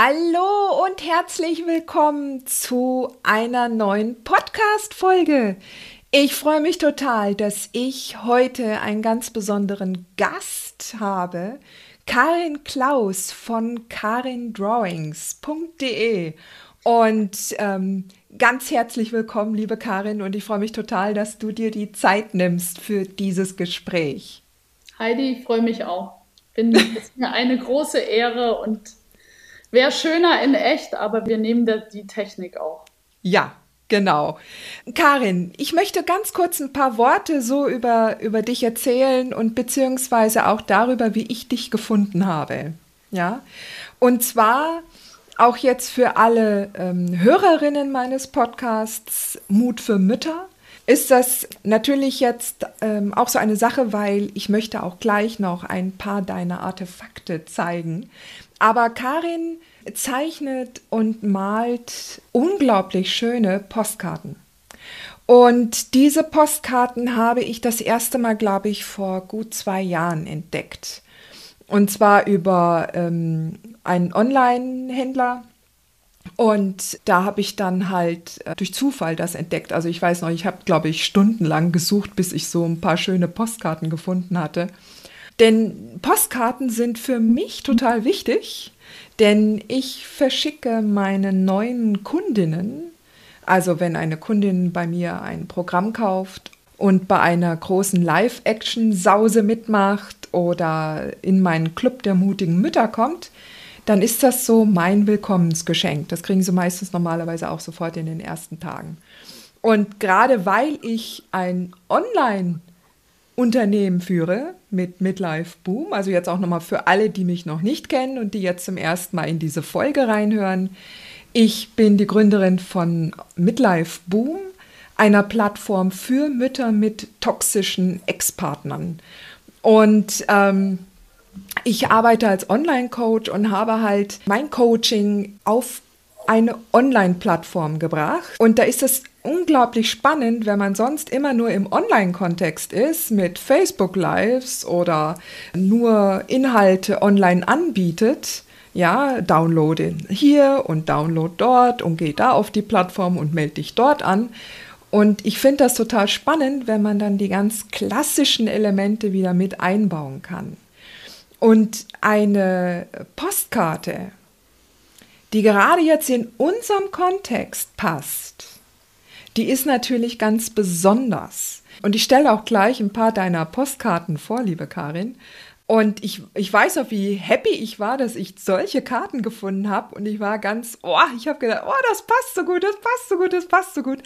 Hallo und herzlich willkommen zu einer neuen Podcast-Folge. Ich freue mich total, dass ich heute einen ganz besonderen Gast habe. Karin Klaus von karindrawings.de. Und ähm, ganz herzlich willkommen, liebe Karin. Und ich freue mich total, dass du dir die Zeit nimmst für dieses Gespräch. Heidi, ich freue mich auch. Bin, es ist mir eine große Ehre und wäre schöner in echt, aber wir nehmen die Technik auch. Ja, Genau. Karin, ich möchte ganz kurz ein paar Worte so über, über dich erzählen und beziehungsweise auch darüber, wie ich dich gefunden habe. Ja. Und zwar auch jetzt für alle ähm, Hörerinnen meines Podcasts Mut für Mütter ist das natürlich jetzt ähm, auch so eine Sache, weil ich möchte auch gleich noch ein paar deiner Artefakte zeigen. Aber Karin zeichnet und malt unglaublich schöne Postkarten. Und diese Postkarten habe ich das erste Mal, glaube ich, vor gut zwei Jahren entdeckt. Und zwar über ähm, einen Online-Händler. Und da habe ich dann halt äh, durch Zufall das entdeckt. Also ich weiß noch, ich habe, glaube ich, stundenlang gesucht, bis ich so ein paar schöne Postkarten gefunden hatte. Denn Postkarten sind für mich total wichtig denn ich verschicke meinen neuen Kundinnen, also wenn eine Kundin bei mir ein Programm kauft und bei einer großen Live-Action-Sause mitmacht oder in meinen Club der mutigen Mütter kommt, dann ist das so mein Willkommensgeschenk. Das kriegen sie meistens normalerweise auch sofort in den ersten Tagen. Und gerade weil ich ein Online- Unternehmen führe mit Midlife Boom. Also jetzt auch nochmal für alle, die mich noch nicht kennen und die jetzt zum ersten Mal in diese Folge reinhören. Ich bin die Gründerin von Midlife Boom, einer Plattform für Mütter mit toxischen Ex-Partnern. Und ähm, ich arbeite als Online-Coach und habe halt mein Coaching auf eine Online-Plattform gebracht. Und da ist es unglaublich spannend, wenn man sonst immer nur im Online-Kontext ist, mit Facebook Lives oder nur Inhalte online anbietet. Ja, downloade hier und download dort und geh da auf die Plattform und melde dich dort an. Und ich finde das total spannend, wenn man dann die ganz klassischen Elemente wieder mit einbauen kann. Und eine Postkarte die gerade jetzt in unserem Kontext passt, die ist natürlich ganz besonders. Und ich stelle auch gleich ein paar deiner Postkarten vor, liebe Karin. Und ich, ich weiß noch, wie happy ich war, dass ich solche Karten gefunden habe. Und ich war ganz, oh, ich habe gedacht, oh, das passt so gut, das passt so gut, das passt so gut.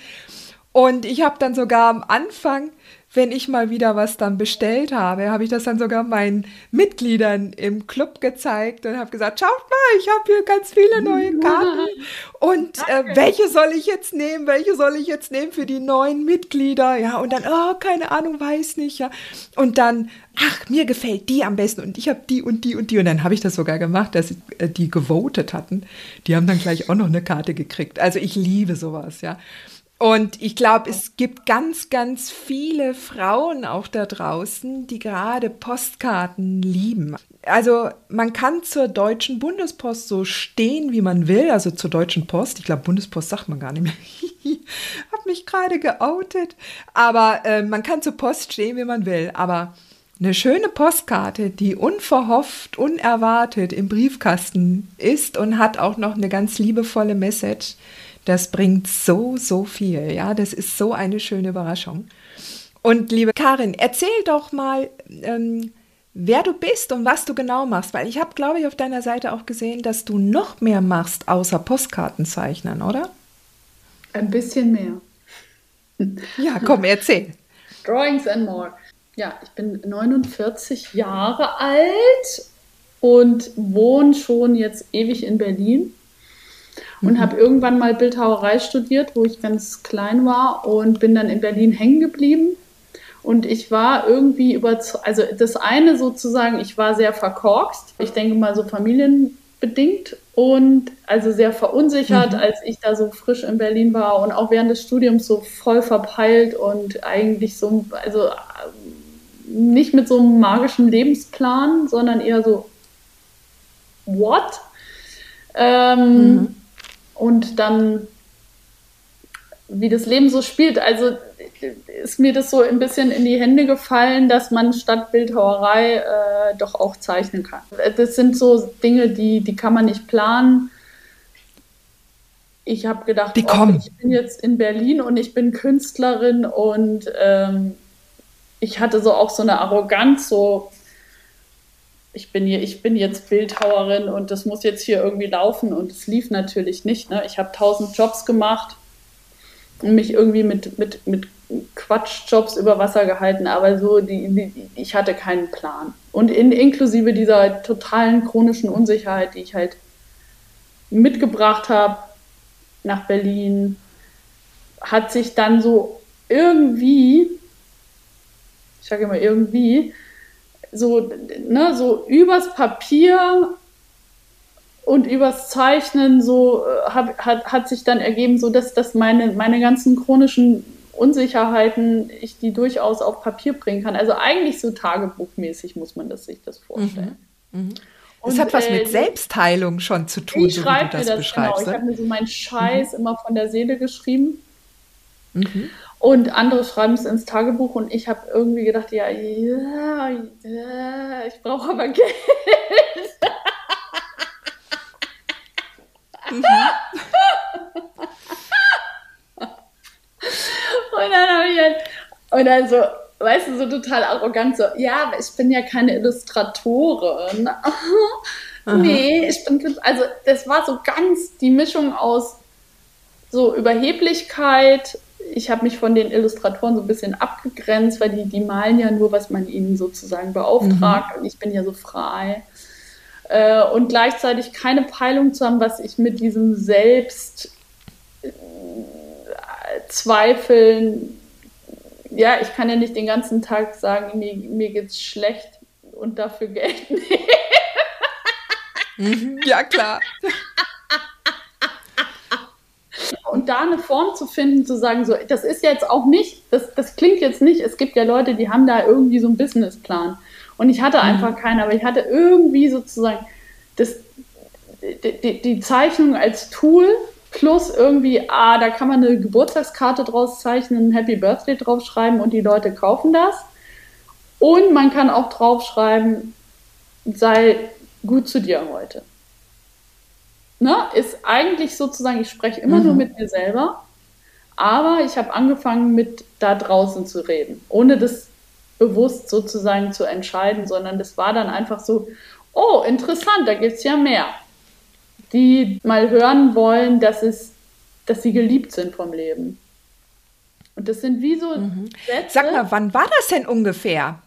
Und ich habe dann sogar am Anfang wenn ich mal wieder was dann bestellt habe, habe ich das dann sogar meinen Mitgliedern im Club gezeigt und habe gesagt, schaut mal, ich habe hier ganz viele neue Karten. Und äh, welche soll ich jetzt nehmen? Welche soll ich jetzt nehmen für die neuen Mitglieder? Ja, und dann, oh, keine Ahnung, weiß nicht, ja. Und dann, ach, mir gefällt die am besten und ich habe die und die und die. Und dann habe ich das sogar gemacht, dass äh, die gewotet hatten. Die haben dann gleich auch noch eine Karte gekriegt. Also ich liebe sowas, ja. Und ich glaube, es gibt ganz, ganz viele Frauen auch da draußen, die gerade Postkarten lieben. Also man kann zur Deutschen Bundespost so stehen, wie man will, also zur Deutschen Post. Ich glaube, Bundespost sagt man gar nicht mehr. Hab mich gerade geoutet. Aber äh, man kann zur Post stehen, wie man will. Aber eine schöne Postkarte, die unverhofft, unerwartet im Briefkasten ist und hat auch noch eine ganz liebevolle Message das bringt so, so viel. Ja, das ist so eine schöne Überraschung. Und liebe Karin, erzähl doch mal, ähm, wer du bist und was du genau machst, weil ich habe, glaube ich, auf deiner Seite auch gesehen, dass du noch mehr machst außer Postkartenzeichnen, oder? Ein bisschen mehr. Ja, komm, erzähl. Drawings and more. Ja, ich bin 49 Jahre alt und wohne schon jetzt ewig in Berlin und mhm. habe irgendwann mal Bildhauerei studiert, wo ich ganz klein war und bin dann in Berlin hängen geblieben. Und ich war irgendwie über, also das eine sozusagen, ich war sehr verkorkst, ich denke mal so familienbedingt und also sehr verunsichert, mhm. als ich da so frisch in Berlin war und auch während des Studiums so voll verpeilt und eigentlich so, also nicht mit so einem magischen Lebensplan, sondern eher so, what? Ähm, mhm. Und dann, wie das Leben so spielt, also ist mir das so ein bisschen in die Hände gefallen, dass man statt Bildhauerei äh, doch auch zeichnen kann. Das sind so Dinge, die, die kann man nicht planen. Ich habe gedacht, oh, ich bin jetzt in Berlin und ich bin Künstlerin und ähm, ich hatte so auch so eine Arroganz, so ich bin hier, ich bin jetzt Bildhauerin und das muss jetzt hier irgendwie laufen und es lief natürlich nicht. Ne? Ich habe tausend Jobs gemacht und mich irgendwie mit, mit, mit Quatschjobs über Wasser gehalten, aber so, die, die, ich hatte keinen Plan. Und in, inklusive dieser totalen chronischen Unsicherheit, die ich halt mitgebracht habe nach Berlin, hat sich dann so irgendwie, ich sage immer irgendwie, so, ne, so übers Papier und übers Zeichnen so äh, hab, hat, hat sich dann ergeben, so dass, dass meine, meine ganzen chronischen Unsicherheiten ich die durchaus auf Papier bringen kann. Also eigentlich so tagebuchmäßig muss man das, sich das vorstellen. Mhm. Mhm. Das hat was äh, mit Selbstheilung schon zu tun, ich so wie du das, das beschreibst. Genau. Ich habe mir so meinen Scheiß mhm. immer von der Seele geschrieben. Mhm. Und andere schreiben es ins Tagebuch und ich habe irgendwie gedacht, ja, ja, ja ich brauche aber Geld. Mhm. und dann habe ich halt, und dann so, weißt du, so total arrogant, so, ja, ich bin ja keine Illustratorin. nee, ich bin, also das war so ganz die Mischung aus so Überheblichkeit, ich habe mich von den Illustratoren so ein bisschen abgegrenzt, weil die, die malen ja nur, was man ihnen sozusagen beauftragt mhm. und ich bin ja so frei. Äh, und gleichzeitig keine Peilung zu haben, was ich mit diesem Selbstzweifeln, äh, ja, ich kann ja nicht den ganzen Tag sagen, mir, mir geht's schlecht und dafür Geld nehmen. Mhm. ja, klar. Und da eine Form zu finden, zu sagen, so, das ist jetzt auch nicht, das, das klingt jetzt nicht, es gibt ja Leute, die haben da irgendwie so einen Businessplan. Und ich hatte mhm. einfach keinen, aber ich hatte irgendwie sozusagen das, die, die Zeichnung als Tool plus irgendwie, ah, da kann man eine Geburtstagskarte draus zeichnen, ein Happy Birthday draufschreiben und die Leute kaufen das. Und man kann auch draufschreiben, sei gut zu dir heute ne, ist eigentlich sozusagen, ich spreche immer mhm. nur mit mir selber, aber ich habe angefangen mit da draußen zu reden, ohne das bewusst sozusagen zu entscheiden, sondern das war dann einfach so, oh, interessant, da gibt es ja mehr, die mal hören wollen, dass, es, dass sie geliebt sind vom Leben. Und das sind wie so mhm. Sätze. Sag mal, wann war das denn ungefähr?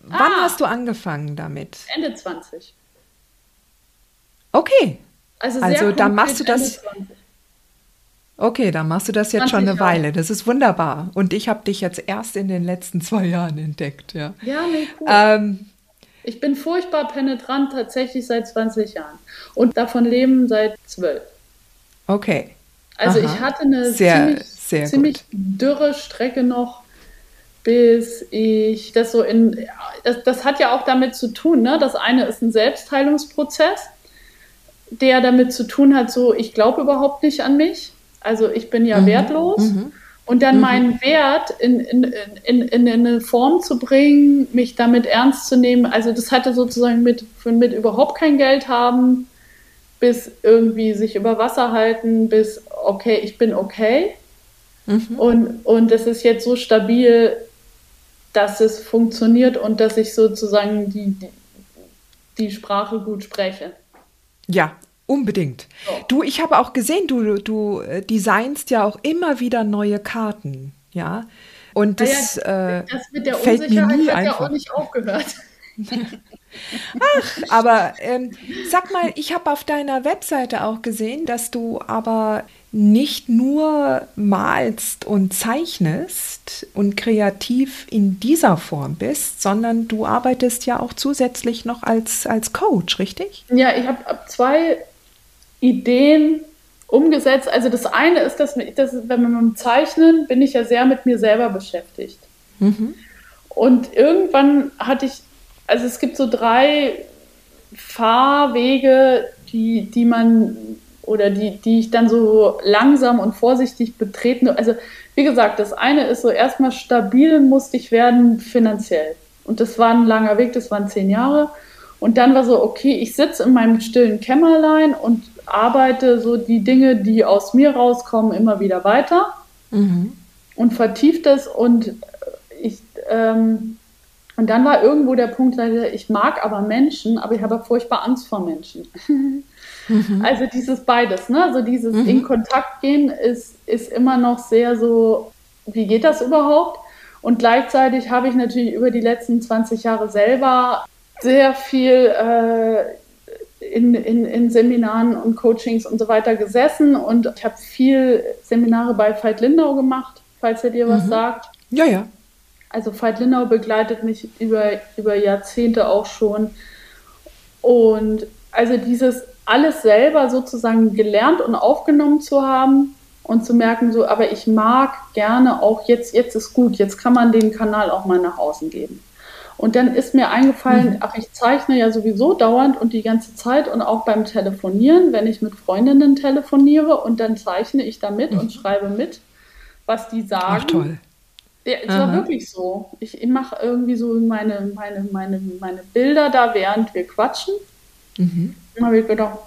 Wann ah, hast du angefangen damit? Ende 20. Okay, also, also dann machst du das. Okay, dann machst du das jetzt schon eine Weile. Das ist wunderbar. Und ich habe dich jetzt erst in den letzten zwei Jahren entdeckt, ja. Ja, nee, cool. Ähm, ich bin furchtbar penetrant tatsächlich seit 20 Jahren und davon leben seit zwölf. Okay. Also Aha. ich hatte eine sehr, ziemlich, sehr ziemlich dürre Strecke noch, bis ich das so in. Das, das hat ja auch damit zu tun, ne? Das eine ist ein Selbstheilungsprozess der damit zu tun hat, so, ich glaube überhaupt nicht an mich. Also ich bin ja mhm. wertlos. Mhm. Und dann mhm. meinen Wert in, in, in, in, eine Form zu bringen, mich damit ernst zu nehmen. Also das hatte sozusagen mit, mit überhaupt kein Geld haben, bis irgendwie sich über Wasser halten, bis okay, ich bin okay. Mhm. Und, und das ist jetzt so stabil, dass es funktioniert und dass ich sozusagen die, die, die Sprache gut spreche. Ja, unbedingt. So. Du, ich habe auch gesehen, du, du äh, designst ja auch immer wieder neue Karten, ja. Und das, ja, äh, das mit der fällt Unsicherheit mir nie hat einfach. ja auch nicht aufgehört. Ach, aber ähm, sag mal, ich habe auf deiner Webseite auch gesehen, dass du aber nicht nur malst und zeichnest und kreativ in dieser Form bist, sondern du arbeitest ja auch zusätzlich noch als, als Coach, richtig? Ja, ich habe zwei Ideen umgesetzt. Also das eine ist, dass, dass wenn man mit dem Zeichnen bin ich ja sehr mit mir selber beschäftigt. Mhm. Und irgendwann hatte ich, also es gibt so drei Fahrwege, die, die man oder die, die ich dann so langsam und vorsichtig betreten. Also wie gesagt, das eine ist so erstmal stabil musste ich werden finanziell. Und das war ein langer Weg, das waren zehn Jahre. Und dann war so, okay, ich sitze in meinem stillen Kämmerlein und arbeite so die Dinge, die aus mir rauskommen, immer wieder weiter mhm. und vertieft das. Und ich ähm, und dann war irgendwo der Punkt, ich mag aber Menschen, aber ich habe furchtbar Angst vor Menschen. Mhm. Also dieses beides, ne? Also dieses mhm. in Kontakt gehen ist, ist immer noch sehr so, wie geht das überhaupt? Und gleichzeitig habe ich natürlich über die letzten 20 Jahre selber sehr viel äh, in, in, in Seminaren und Coachings und so weiter gesessen und ich habe viel Seminare bei Veit Lindau gemacht, falls er dir was mhm. sagt. Ja, ja. Also Veit Lindau begleitet mich über, über Jahrzehnte auch schon. Und also dieses alles selber sozusagen gelernt und aufgenommen zu haben und zu merken, so, aber ich mag gerne auch jetzt, jetzt ist gut, jetzt kann man den Kanal auch mal nach außen geben. Und dann ist mir eingefallen, mhm. ach, ich zeichne ja sowieso dauernd und die ganze Zeit und auch beim Telefonieren, wenn ich mit Freundinnen telefoniere und dann zeichne ich da mit mhm. und schreibe mit, was die sagen. Ach, toll. Ja, es war wirklich so. Ich, ich mache irgendwie so meine, meine, meine, meine Bilder da, während wir quatschen. Mhm. Und habe ich gedacht,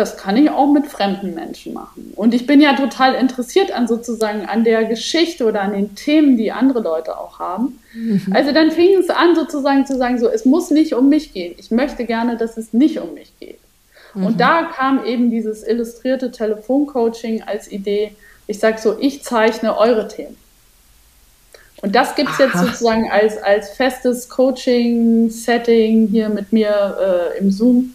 das kann ich auch mit fremden Menschen machen. Und ich bin ja total interessiert an sozusagen an der Geschichte oder an den Themen, die andere Leute auch haben. Mhm. Also dann fing es an sozusagen zu sagen, so, es muss nicht um mich gehen. Ich möchte gerne, dass es nicht um mich geht. Mhm. Und da kam eben dieses illustrierte Telefoncoaching als Idee. Ich sage so, ich zeichne eure Themen. Und das gibt es jetzt sozusagen als, als festes Coaching-Setting hier mit mir äh, im Zoom.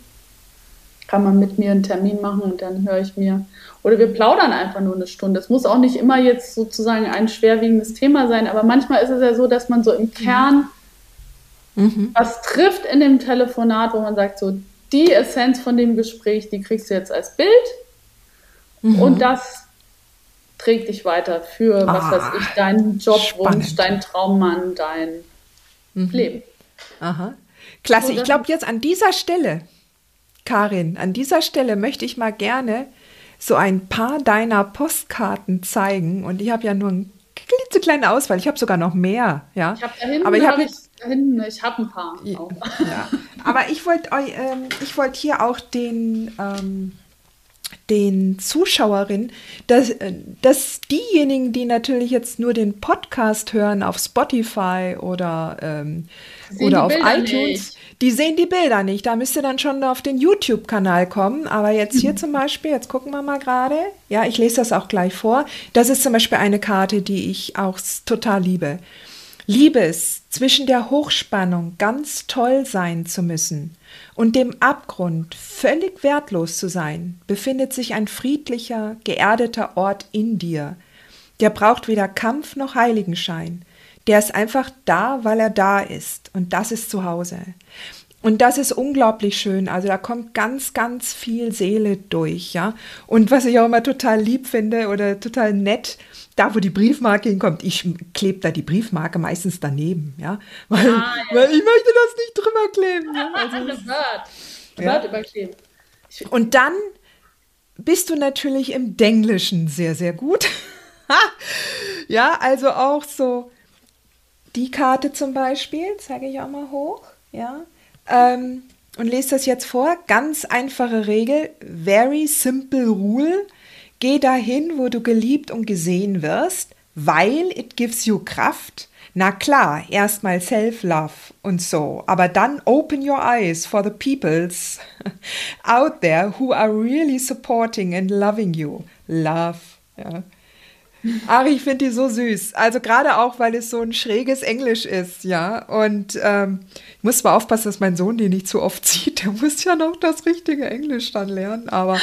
Kann man mit mir einen Termin machen und dann höre ich mir. Oder wir plaudern einfach nur eine Stunde. Es muss auch nicht immer jetzt sozusagen ein schwerwiegendes Thema sein, aber manchmal ist es ja so, dass man so im Kern mhm. was trifft in dem Telefonat, wo man sagt, so die Essenz von dem Gespräch, die kriegst du jetzt als Bild. Mhm. Und das trägt dich weiter für, was ah, weiß ich, deinen Jobwunsch, dein Traummann, dein mhm. Leben. Aha. Klasse. ich glaube, jetzt an dieser Stelle, Karin, an dieser Stelle möchte ich mal gerne so ein paar deiner Postkarten zeigen. Und ich habe ja nur eine klitzekleine Auswahl. Ich habe sogar noch mehr. Ja? Ich habe da hinten, Aber ich habe hab ich habe ein paar. Ja, ja. Aber ich wollte ähm, wollt hier auch den. Ähm, den Zuschauerinnen, dass, dass diejenigen, die natürlich jetzt nur den Podcast hören auf Spotify oder, ähm, oder auf Bilder iTunes, nicht. Die sehen die Bilder nicht. Da müsste dann schon auf den YouTube-Kanal kommen. Aber jetzt hier zum Beispiel, jetzt gucken wir mal gerade. Ja, ich lese das auch gleich vor. Das ist zum Beispiel eine Karte, die ich auch total liebe. Liebe es, zwischen der Hochspannung ganz toll sein zu müssen und dem Abgrund völlig wertlos zu sein, befindet sich ein friedlicher, geerdeter Ort in dir. Der braucht weder Kampf noch Heiligenschein. Der ist einfach da, weil er da ist. Und das ist zu Hause. Und das ist unglaublich schön. Also da kommt ganz, ganz viel Seele durch, ja. Und was ich auch immer total lieb finde oder total nett, da wo die Briefmarke hinkommt, ich klebe da die Briefmarke meistens daneben, ja, weil, ah, ja. weil ich möchte das nicht drüber kleben. Ja? Also, Word. Word ja. überkleben. Und dann bist du natürlich im Denglischen sehr, sehr gut. ja, also auch so die Karte zum Beispiel, zeige ich auch mal hoch, ja, ähm, und lese das jetzt vor. Ganz einfache Regel, very simple rule. Geh dahin, wo du geliebt und gesehen wirst. weil it gives you Kraft. Na klar, erstmal Self-Love und so, aber dann open your eyes for the peoples out there who are really supporting and loving you. Love. Ja. Ari, ich finde die so süß. Also gerade auch, weil es so ein schräges Englisch ist, ja. Und ähm, ich muss mal aufpassen, dass mein Sohn die nicht zu oft sieht. Der muss ja noch das richtige Englisch dann lernen. Aber,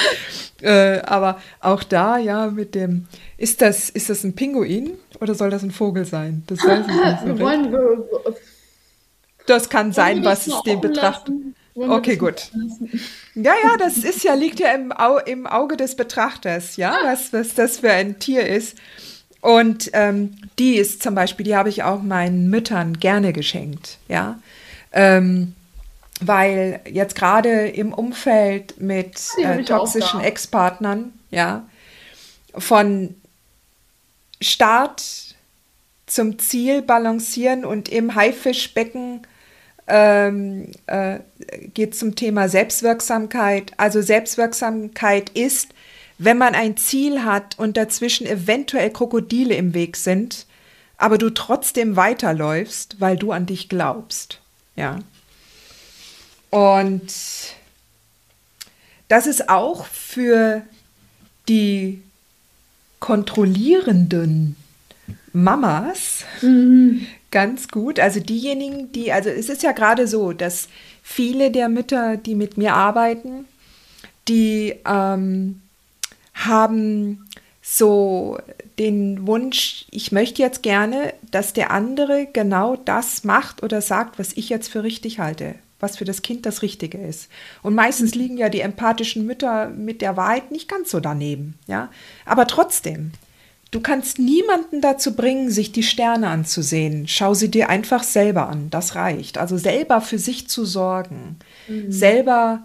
äh, aber auch da, ja, mit dem, ist das, ist das ein Pinguin oder soll das ein Vogel sein? Das weiß ich nicht. So das kann sein, was es den betrachtet. Okay, gut. Ja, ja, das ist ja, liegt ja im, Au im Auge des Betrachters, ja, was, was das für ein Tier ist. Und ähm, die ist zum Beispiel, die habe ich auch meinen Müttern gerne geschenkt, ja. Ähm, weil jetzt gerade im Umfeld mit äh, toxischen Ex-Partnern, ja, von Start zum Ziel balancieren und im Haifischbecken ähm, äh, geht zum Thema Selbstwirksamkeit. Also Selbstwirksamkeit ist, wenn man ein Ziel hat und dazwischen eventuell Krokodile im Weg sind, aber du trotzdem weiterläufst, weil du an dich glaubst. Ja. Und das ist auch für die kontrollierenden Mamas mhm ganz gut. Also diejenigen, die, also es ist ja gerade so, dass viele der Mütter, die mit mir arbeiten, die ähm, haben so den Wunsch, ich möchte jetzt gerne, dass der andere genau das macht oder sagt, was ich jetzt für richtig halte, was für das Kind das Richtige ist. Und meistens liegen ja die empathischen Mütter mit der Wahrheit nicht ganz so daneben, ja. Aber trotzdem, Du kannst niemanden dazu bringen, sich die Sterne anzusehen. Schau sie dir einfach selber an. Das reicht. Also selber für sich zu sorgen, mhm. selber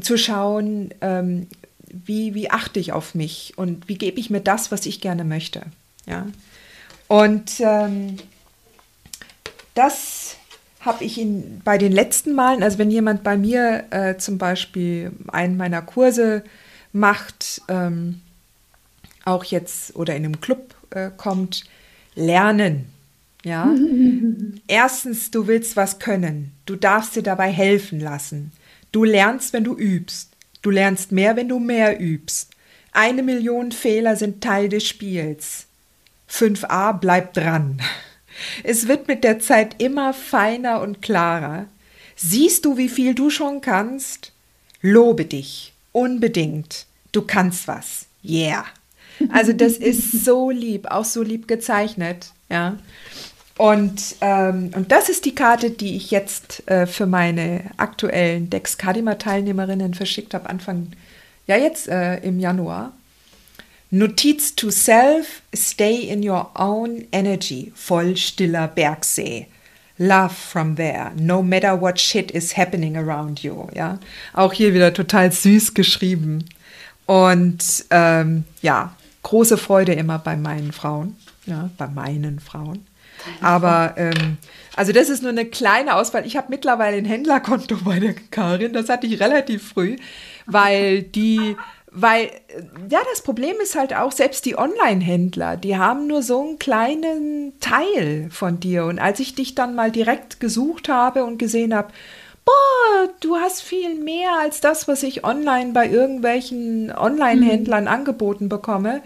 zu schauen, ähm, wie, wie achte ich auf mich und wie gebe ich mir das, was ich gerne möchte. Ja? Und ähm, das habe ich in, bei den letzten Malen, also wenn jemand bei mir äh, zum Beispiel einen meiner Kurse macht, ähm, auch jetzt oder in einem Club äh, kommt, lernen. Ja. Erstens, du willst was können. Du darfst dir dabei helfen lassen. Du lernst, wenn du übst. Du lernst mehr, wenn du mehr übst. Eine Million Fehler sind Teil des Spiels. 5a bleibt dran. Es wird mit der Zeit immer feiner und klarer. Siehst du, wie viel du schon kannst? Lobe dich. Unbedingt. Du kannst was. Yeah. Also das ist so lieb, auch so lieb gezeichnet, ja. Und, ähm, und das ist die Karte, die ich jetzt äh, für meine aktuellen Dex Kadima-Teilnehmerinnen verschickt habe, Anfang, ja jetzt äh, im Januar. Notiz to self, stay in your own energy, voll stiller Bergsee. Love from there, no matter what shit is happening around you. Ja, auch hier wieder total süß geschrieben. Und ähm, ja, große Freude immer bei meinen Frauen, ja, bei meinen Frauen. Aber ähm, also das ist nur eine kleine Auswahl. Ich habe mittlerweile ein Händlerkonto bei der Karin. Das hatte ich relativ früh, weil die, weil ja das Problem ist halt auch selbst die Online-Händler, die haben nur so einen kleinen Teil von dir. Und als ich dich dann mal direkt gesucht habe und gesehen habe, boah, du hast viel mehr als das, was ich online bei irgendwelchen Online-Händlern mhm. angeboten bekomme.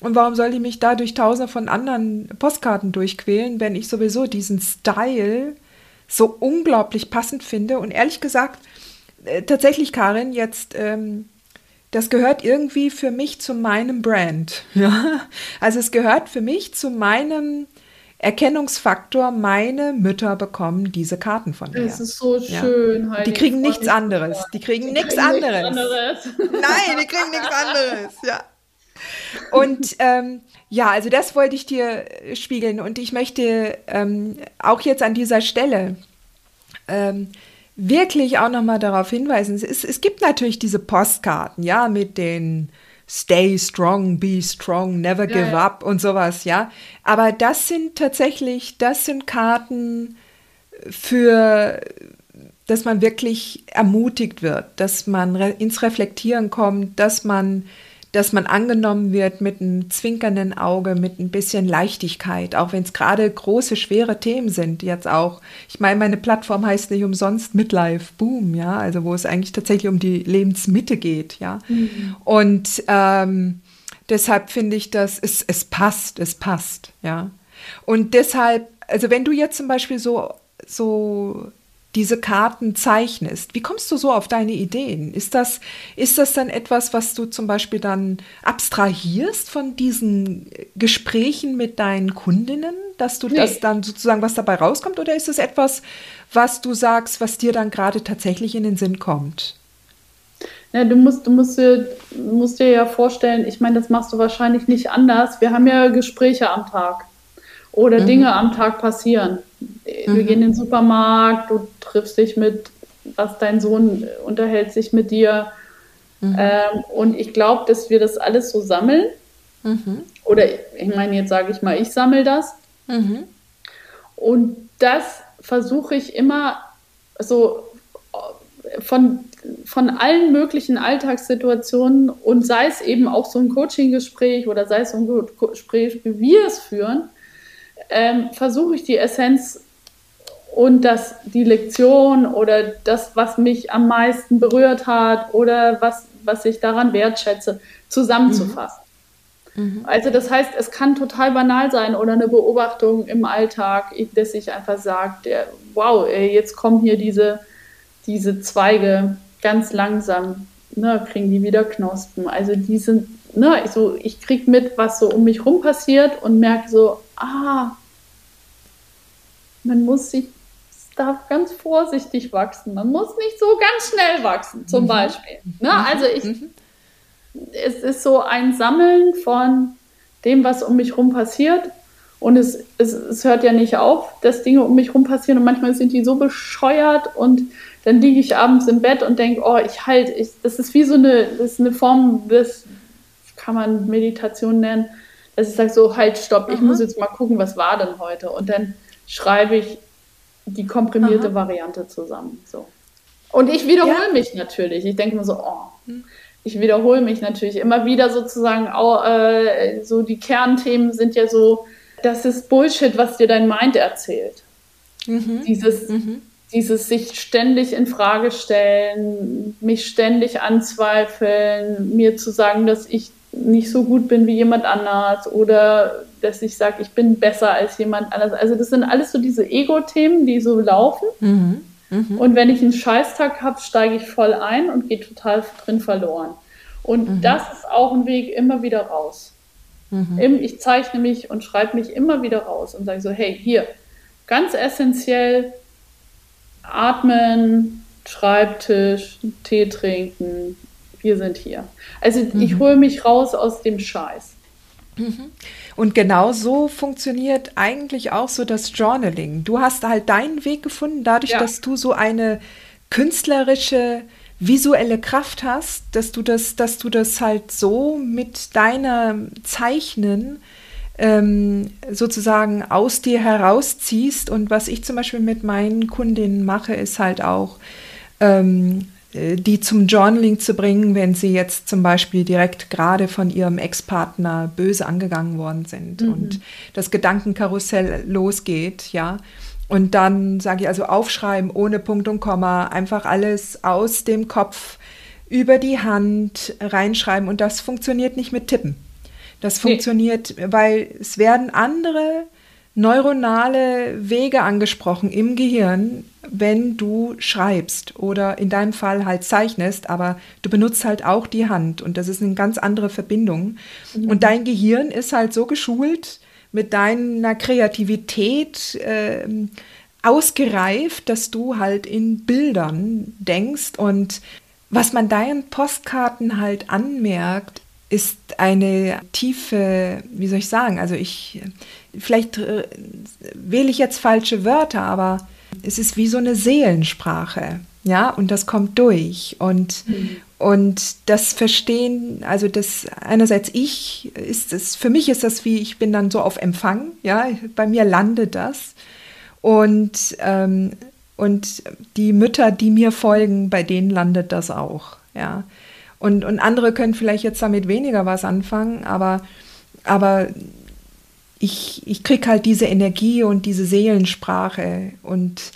Und warum soll ich mich da durch tausende von anderen Postkarten durchquälen, wenn ich sowieso diesen Style so unglaublich passend finde? Und ehrlich gesagt, äh, tatsächlich, Karin, jetzt, ähm, das gehört irgendwie für mich zu meinem Brand. Ja? Also es gehört für mich zu meinem Erkennungsfaktor, meine Mütter bekommen diese Karten von mir. Das ist so schön. Ja. Die kriegen nichts anderes. Die kriegen nichts anderes. anderes. Nein, die kriegen nichts anderes. Ja. Und ähm, ja, also das wollte ich dir spiegeln. Und ich möchte ähm, auch jetzt an dieser Stelle ähm, wirklich auch nochmal darauf hinweisen, es, es gibt natürlich diese Postkarten, ja, mit den Stay strong, be strong, never give ja, ja. up und sowas, ja. Aber das sind tatsächlich, das sind Karten für, dass man wirklich ermutigt wird, dass man ins Reflektieren kommt, dass man dass man angenommen wird mit einem zwinkernden Auge, mit ein bisschen Leichtigkeit, auch wenn es gerade große, schwere Themen sind. Jetzt auch, ich meine, meine Plattform heißt nicht umsonst Midlife Boom, ja, also wo es eigentlich tatsächlich um die Lebensmitte geht, ja. Mhm. Und ähm, deshalb finde ich, dass es, es passt, es passt, ja. Und deshalb, also wenn du jetzt zum Beispiel so, so diese Karten zeichnest. Wie kommst du so auf deine Ideen? Ist das, ist das dann etwas, was du zum Beispiel dann abstrahierst von diesen Gesprächen mit deinen Kundinnen, dass du nee. das dann sozusagen, was dabei rauskommt? Oder ist es etwas, was du sagst, was dir dann gerade tatsächlich in den Sinn kommt? Ja, du musst, du musst, dir, musst dir ja vorstellen, ich meine, das machst du wahrscheinlich nicht anders. Wir haben ja Gespräche am Tag oder mhm. Dinge am Tag passieren. Mhm. Wir gehen in den Supermarkt, du triffst dich mit, was dein Sohn unterhält sich mit dir. Mhm. Ähm, und ich glaube, dass wir das alles so sammeln. Mhm. Oder ich meine, jetzt sage ich mal, ich sammle das. Mhm. Und das versuche ich immer so von, von allen möglichen Alltagssituationen und sei es eben auch so ein Coaching-Gespräch oder sei es so ein Gespräch, wie wir es führen, ähm, versuche ich die Essenz und das, die Lektion oder das, was mich am meisten berührt hat oder was, was ich daran wertschätze, zusammenzufassen. Mhm. mhm. Also das heißt, es kann total banal sein oder eine Beobachtung im Alltag, dass ich einfach sage, wow, jetzt kommen hier diese, diese Zweige ganz langsam, ne, kriegen die wieder Knospen. Also die sind, ne, so, ich kriege mit, was so um mich rum passiert und merke so, ah, man muss sich, es darf ganz vorsichtig wachsen. Man muss nicht so ganz schnell wachsen, zum mhm. Beispiel. Ne? Mhm. Also ich, mhm. es ist so ein Sammeln von dem, was um mich rum passiert. Und es, es, es hört ja nicht auf, dass Dinge um mich rum passieren. Und manchmal sind die so bescheuert und dann liege ich abends im Bett und denke, oh, ich halt, ich, das ist wie so eine, das ist eine Form das kann man Meditation nennen, dass ich sage so, halt, stopp, ich muss jetzt mal gucken, was war denn heute? Und dann schreibe ich die komprimierte Aha. Variante zusammen. So. Und ich wiederhole ja. mich natürlich. Ich denke mir so, oh, hm. ich wiederhole mich natürlich immer wieder sozusagen. Auch, äh, so die Kernthemen sind ja so, das ist Bullshit, was dir dein Mind erzählt. Mhm. Dieses, mhm. dieses sich ständig in Frage stellen, mich ständig anzweifeln, mir zu sagen, dass ich nicht so gut bin wie jemand anders oder dass ich sage, ich bin besser als jemand anders. Also das sind alles so diese Ego-Themen, die so laufen. Mhm. Mhm. Und wenn ich einen Scheißtag habe, steige ich voll ein und gehe total drin verloren. Und mhm. das ist auch ein Weg immer wieder raus. Mhm. Ich zeichne mich und schreibe mich immer wieder raus und sage so, hey, hier, ganz essentiell, atmen, Schreibtisch, Tee trinken, wir sind hier. Also mhm. ich hole mich raus aus dem Scheiß. Mhm. Und genau so funktioniert eigentlich auch so das Journaling. Du hast halt deinen Weg gefunden, dadurch, ja. dass du so eine künstlerische, visuelle Kraft hast, dass du das, dass du das halt so mit deiner Zeichnen ähm, sozusagen aus dir herausziehst. Und was ich zum Beispiel mit meinen Kundinnen mache, ist halt auch ähm, äh, die zum Journaling zu bringen, wenn sie jetzt zum Beispiel direkt gerade von ihrem Ex-Partner böse angegangen worden sind mhm. und das Gedankenkarussell losgeht, ja. Und dann sage ich also aufschreiben ohne Punkt und Komma, einfach alles aus dem Kopf über die Hand reinschreiben und das funktioniert nicht mit Tippen. Das funktioniert, nee. weil es werden andere neuronale Wege angesprochen im Gehirn, wenn du schreibst oder in deinem Fall halt zeichnest, aber du benutzt halt auch die Hand und das ist eine ganz andere Verbindung. Mhm. Und dein Gehirn ist halt so geschult mit deiner Kreativität äh, ausgereift, dass du halt in Bildern denkst und was man deinen Postkarten halt anmerkt, ist eine tiefe, wie soll ich sagen, also ich, vielleicht äh, wähle ich jetzt falsche Wörter, aber es ist wie so eine Seelensprache, ja, und das kommt durch und, mhm. und das Verstehen, also das einerseits ich, ist es, für mich ist das wie, ich bin dann so auf Empfang, ja, bei mir landet das und, ähm, und die Mütter, die mir folgen, bei denen landet das auch, ja. Und, und andere können vielleicht jetzt damit weniger was anfangen, aber, aber ich, ich kriege halt diese Energie und diese Seelensprache und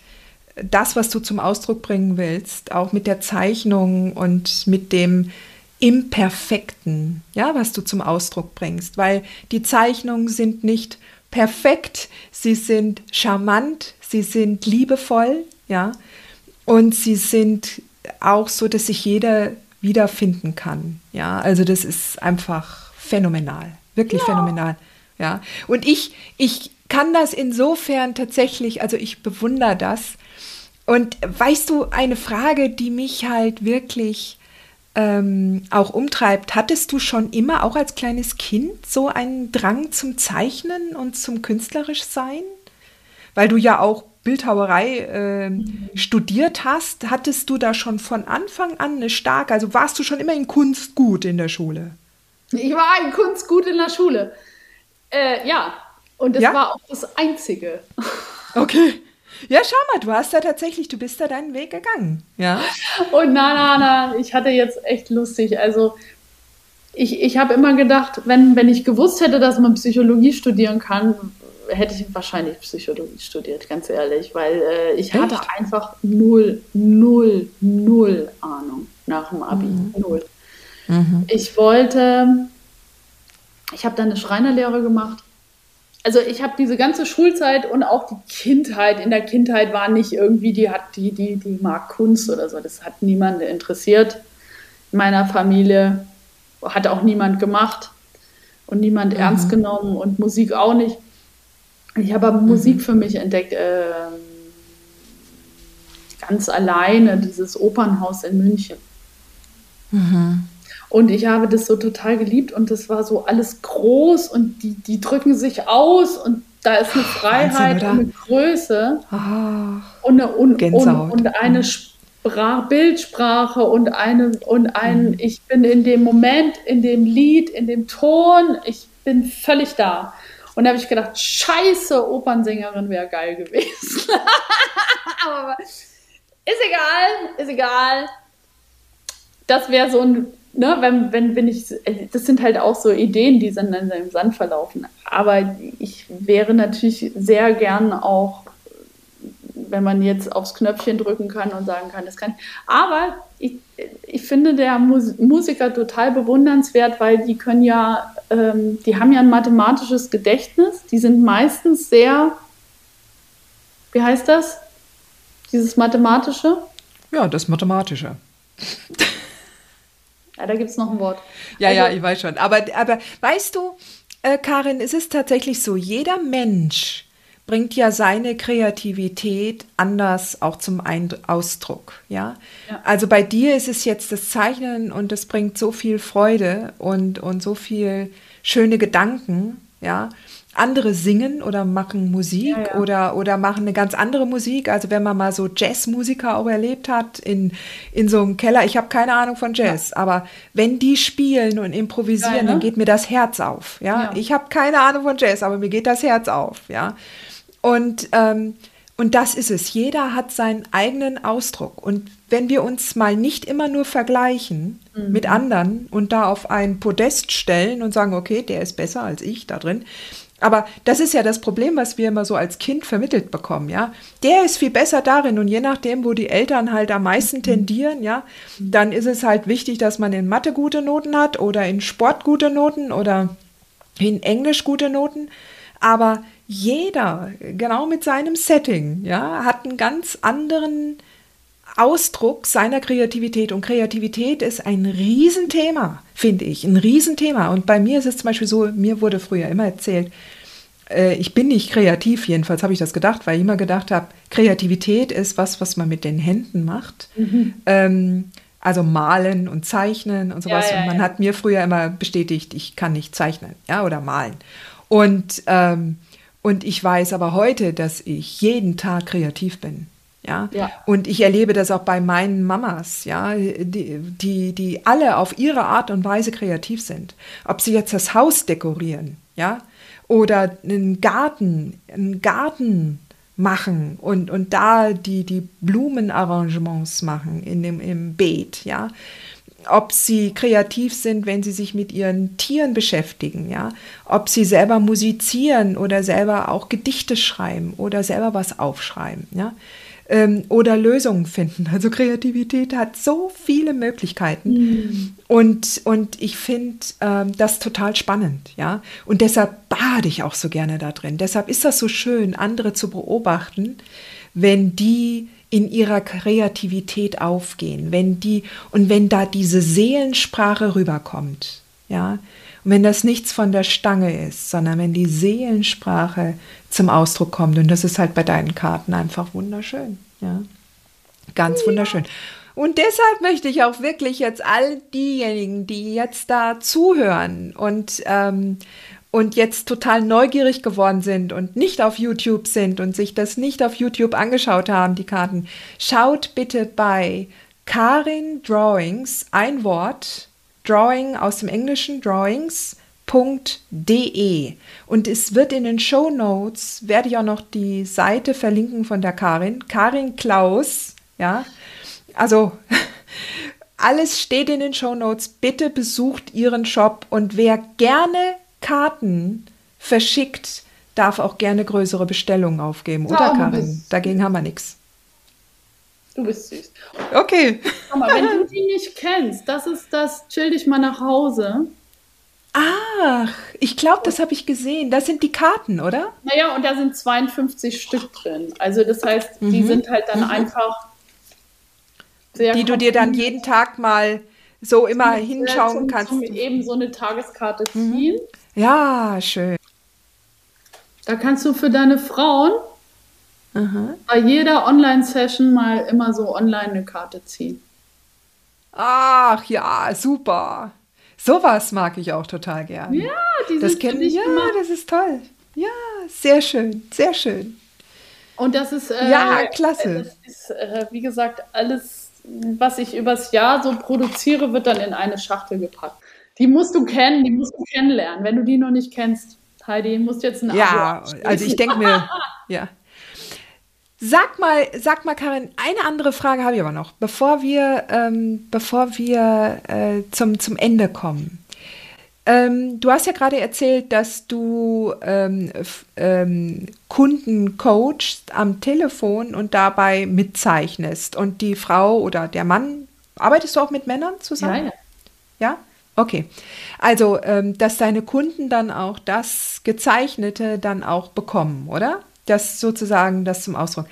das, was du zum Ausdruck bringen willst, auch mit der Zeichnung und mit dem Imperfekten, ja, was du zum Ausdruck bringst, weil die Zeichnungen sind nicht perfekt, sie sind charmant, sie sind liebevoll, ja, und sie sind auch so, dass sich jeder wiederfinden kann, ja, also das ist einfach phänomenal, wirklich ja. phänomenal, ja, und ich, ich kann das insofern tatsächlich, also ich bewundere das, und weißt du, eine Frage, die mich halt wirklich ähm, auch umtreibt, hattest du schon immer, auch als kleines Kind, so einen Drang zum Zeichnen und zum künstlerisch Sein? Weil du ja auch Bildhauerei äh, mhm. studiert hast, hattest du da schon von Anfang an eine starke, also warst du schon immer in Kunst gut in der Schule? Ich war in Kunst gut in der Schule. Äh, ja, und das ja? war auch das Einzige. Okay. Ja, schau mal, du hast da tatsächlich, du bist da deinen Weg gegangen. Ja. Und na, na, na, ich hatte jetzt echt lustig. Also ich, ich habe immer gedacht, wenn, wenn ich gewusst hätte, dass man Psychologie studieren kann, hätte ich wahrscheinlich Psychologie studiert, ganz ehrlich, weil äh, ich echt? hatte einfach null, null, null Ahnung nach dem Abi. Mhm. Null. Mhm. Ich wollte, ich habe dann eine Schreinerlehre gemacht also ich habe diese ganze Schulzeit und auch die Kindheit, in der Kindheit war nicht irgendwie, die hat die, die, die mag Kunst oder so. Das hat niemand interessiert. In meiner Familie hat auch niemand gemacht und niemand mhm. ernst genommen und Musik auch nicht. Ich habe mhm. Musik für mich entdeckt, äh, ganz alleine, dieses Opernhaus in München. Mhm. Und ich habe das so total geliebt und das war so alles groß und die, die drücken sich aus und da ist eine Freiheit Wahnsinn, und eine Größe oh, und, eine, und, und, und, eine Sprach, Bildsprache und eine und ein, mhm. ich bin in dem Moment, in dem Lied, in dem Ton, ich bin völlig da. Und da habe ich gedacht, scheiße, Opernsängerin wäre geil gewesen. Aber ist egal, ist egal. Das wäre so ein ne, wenn, wenn, wenn ich, das sind halt auch so Ideen, die sind dann im Sand verlaufen. Aber ich wäre natürlich sehr gern auch, wenn man jetzt aufs Knöpfchen drücken kann und sagen kann, das kann. Aber ich, ich finde der Mus Musiker total bewundernswert, weil die können ja, ähm, die haben ja ein mathematisches Gedächtnis. Die sind meistens sehr, wie heißt das? Dieses mathematische? Ja, das mathematische. Ja, da gibt es noch ein Wort. Ja, also, ja, ich weiß schon. Aber, aber weißt du, äh, Karin, es ist tatsächlich so, jeder Mensch bringt ja seine Kreativität anders auch zum Ein Ausdruck. Ja? ja? Also bei dir ist es jetzt das Zeichnen und es bringt so viel Freude und, und so viel schöne Gedanken. Ja, andere singen oder machen Musik ja, ja. Oder, oder machen eine ganz andere Musik. Also wenn man mal so Jazzmusiker auch erlebt hat in, in so einem Keller, ich habe keine Ahnung von Jazz, ja. aber wenn die spielen und improvisieren, dann ne? geht mir das Herz auf. Ja, ich habe keine Ahnung von Jazz, aber mir geht das Herz auf. Ja, und ähm, und das ist es. Jeder hat seinen eigenen Ausdruck. Und wenn wir uns mal nicht immer nur vergleichen mhm. mit anderen und da auf ein Podest stellen und sagen, okay, der ist besser als ich da drin, aber das ist ja das Problem, was wir immer so als Kind vermittelt bekommen, ja. Der ist viel besser darin und je nachdem, wo die Eltern halt am meisten mhm. tendieren, ja, dann ist es halt wichtig, dass man in Mathe gute Noten hat oder in Sport gute Noten oder in Englisch gute Noten. Aber jeder, genau mit seinem Setting, ja, hat einen ganz anderen Ausdruck seiner Kreativität. Und Kreativität ist ein Riesenthema, finde ich, ein Riesenthema. Und bei mir ist es zum Beispiel so, mir wurde früher immer erzählt, äh, ich bin nicht kreativ, jedenfalls habe ich das gedacht, weil ich immer gedacht habe, Kreativität ist was, was man mit den Händen macht. Mhm. Ähm, also malen und zeichnen und sowas. Ja, ja, und man ja. hat mir früher immer bestätigt, ich kann nicht zeichnen, ja, oder malen. Und, ähm, und ich weiß aber heute, dass ich jeden Tag kreativ bin. Ja? ja? Und ich erlebe das auch bei meinen Mamas, ja, die, die, die alle auf ihre Art und Weise kreativ sind. Ob sie jetzt das Haus dekorieren, ja, oder einen Garten, einen Garten machen und, und da die, die Blumenarrangements machen in dem, im Beet, ja. ob sie kreativ sind, wenn sie sich mit ihren Tieren beschäftigen, ja, ob sie selber musizieren oder selber auch Gedichte schreiben oder selber was aufschreiben, ja, ähm, oder Lösungen finden. Also Kreativität hat so viele Möglichkeiten mhm. und, und ich finde ähm, das total spannend, ja, und deshalb bade ich auch so gerne da drin. Deshalb ist das so schön, andere zu beobachten, wenn die in ihrer Kreativität aufgehen, wenn die und wenn da diese Seelensprache rüberkommt, ja, und wenn das nichts von der Stange ist, sondern wenn die Seelensprache zum Ausdruck kommt und das ist halt bei deinen Karten einfach wunderschön, ja, ganz wunderschön. Und deshalb möchte ich auch wirklich jetzt all diejenigen, die jetzt da zuhören und ähm, und jetzt total neugierig geworden sind und nicht auf YouTube sind und sich das nicht auf YouTube angeschaut haben, die Karten, schaut bitte bei Karin Drawings, ein Wort, Drawing aus dem Englischen, Drawings.de. Und es wird in den Show Notes, werde ich auch noch die Seite verlinken von der Karin, Karin Klaus, ja, also alles steht in den Show Notes. Bitte besucht ihren Shop und wer gerne Karten verschickt, darf auch gerne größere Bestellungen aufgeben, oder oh, Karin? Dagegen haben wir nichts. Du bist süß. Okay. Aber wenn du die nicht kennst, das ist das Chill dich mal nach Hause. Ach, ich glaube, das habe ich gesehen. Das sind die Karten, oder? Naja, und da sind 52 Stück drin. Also das heißt, die mhm. sind halt dann mhm. einfach sehr Die du dir dann jeden Tag mal so immer hinschauen zum, kannst. Zum eben so eine Tageskarte mhm. ziehen. Mhm. Ja, schön. Da kannst du für deine Frauen Aha. bei jeder Online-Session mal immer so online eine Karte ziehen. Ach ja, super. Sowas mag ich auch total gern. Ja, die das kenne ich. Ja, gemacht. das ist toll. Ja, sehr schön, sehr schön. Und das ist äh, ja klasse. Das ist äh, wie gesagt alles, was ich übers Jahr so produziere, wird dann in eine Schachtel gepackt. Die musst du kennen, die musst du kennenlernen. Wenn du die noch nicht kennst, Heidi, musst jetzt ein Ja, also ich denke mir, ja. Sag mal, sag mal, Karin, eine andere Frage habe ich aber noch, bevor wir, ähm, bevor wir äh, zum, zum Ende kommen. Ähm, du hast ja gerade erzählt, dass du ähm, ähm, Kunden coachst am Telefon und dabei mitzeichnest. Und die Frau oder der Mann, arbeitest du auch mit Männern zusammen? Ja, ja. Okay. Also, ähm, dass deine Kunden dann auch das Gezeichnete dann auch bekommen, oder? Das sozusagen das zum Ausdruck.